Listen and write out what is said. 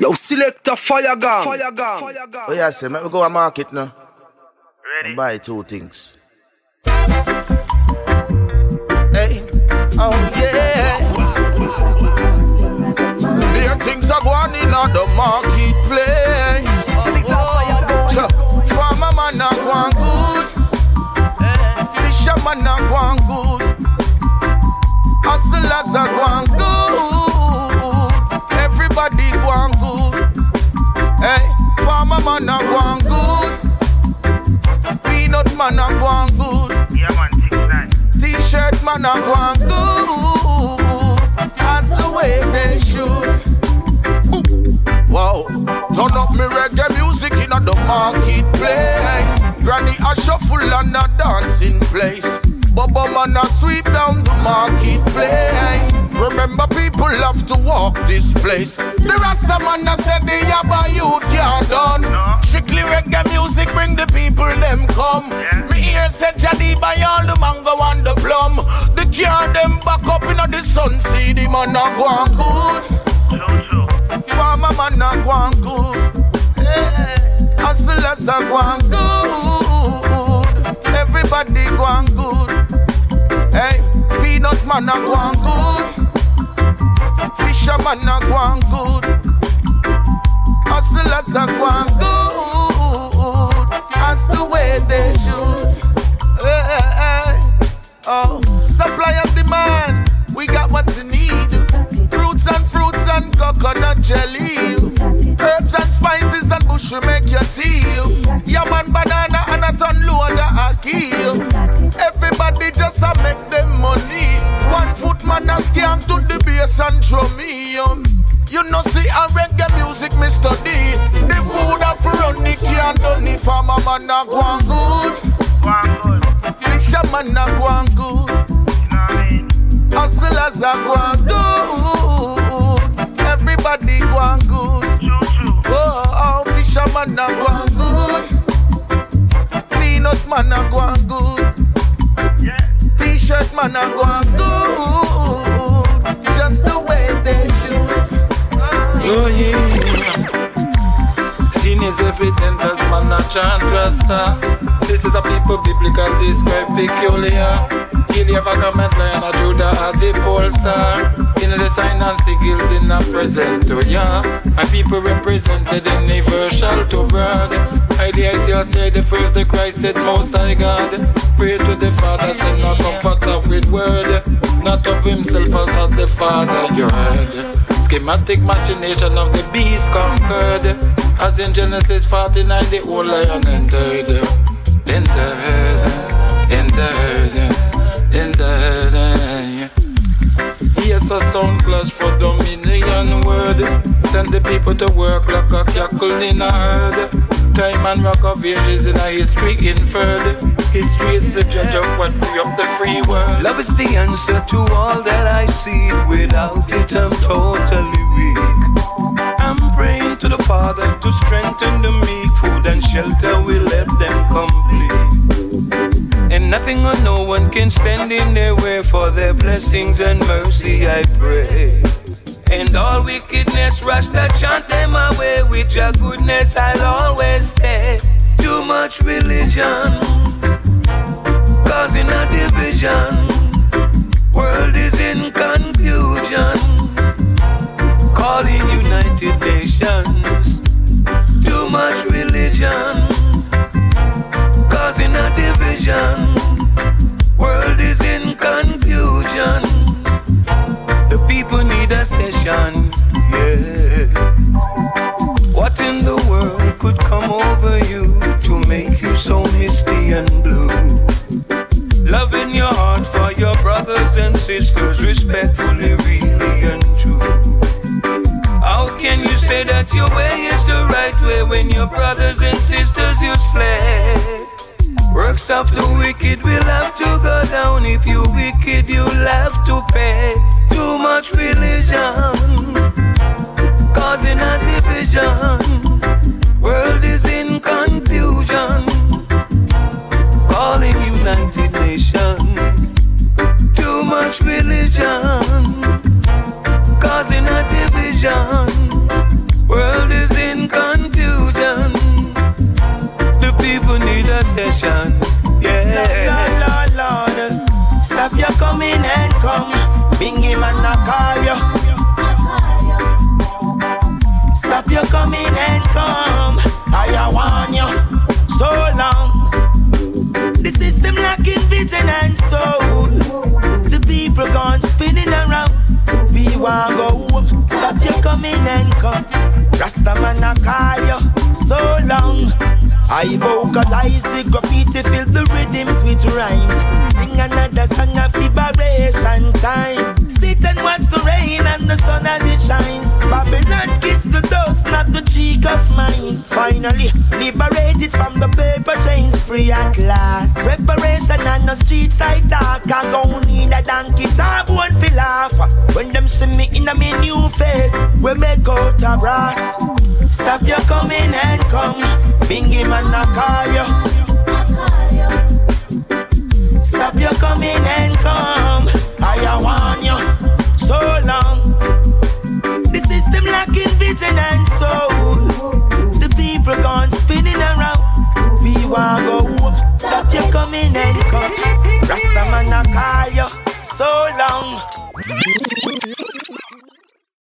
Yo, select a fire gun. Fire gun. Fire gun. Oh, yeah, say, let me go to market now. Ready? buy two things. Hey, oh yeah. There things are going in on the marketplace. Man a go on good. Yeah man, T-shirt man a go good. That's the way they should. Wow, turn up me reggae music in the marketplace. Granny a shuffle and a dancing place. Bubba man a sweep down the marketplace. Remember people have to walk this place. The Rasta man a said the Yaba youth can't done. No. Music bring the people them come. Yeah. Me hear said Jadi buy all the mango and the plum. The car them back up in the sun. See the man a go on good. Farmer man a go on good. Hustlers a go on good. Everybody go on good. Hey, peanut man a go on good. Fisherman a go on good. Hustlers a go on good. The way they should. Hey, hey, oh, supply and demand. We got what you need. Fruits and fruits and coconut jelly. Herbs and spices and bush will make your tea. Yam banana and a ton load a kill. Everybody just a man a go on good. Fisherman a go on good. Hustlers are going good. Everybody going good. Oh, oh fisherman are going good. Peanut man are going good. T-shirt man are going good. Chant rasta. This is a people biblical describe peculiar. Gilead comment lion of Judah at the pole star. In the sign and sigils in the present, oh yeah. My people represented universal to broad. Idea is here say the first the Christ said most high God. Pray to the Father, send no comfort up with word. Not of himself as the Father you heard. Schematic machination of the beast conquered. As in Genesis 49, the old lion entered. Entered. Entered the Yes, a sound clash for dominion word. Send the people to work like a cackle in a herd. Time and rock of ages in a history inferred. History is the judge of what free up the free world. Love is the answer to all that I see. Without I'm totally weak. I'm praying to the Father to strengthen the meek. Food and shelter will let them complete. And nothing or no one can stand in their way for their blessings and mercy, I pray. And all wickedness, rush to chant them away. With your goodness, I'll always stay. Too much religion, right way when your brothers and sisters you slay? Works of the wicked will have to go down. If you wicked, you'll have to pay. Too much religion, causing a division. World is in confusion, calling United conversation. Yeah. Lord, Lord, Lord, Stop your coming and come. Bingy man, I call you. Stop your coming and come. I want you so long. The system lacking vision and soul. The people gone spinning around. We want go. Stop your coming and come. Rastaman, I call you so long. I vocalize the graffiti, fill the rhythms with rhymes. Sing another song of liberation the street side dark. I gon' need a donkey top one feel off. When them see me in a me new face, we make out a brass. Stop your coming and come. Bingy man, I call you. Stop your coming and come. I want you so long. The system lacking vision and soul.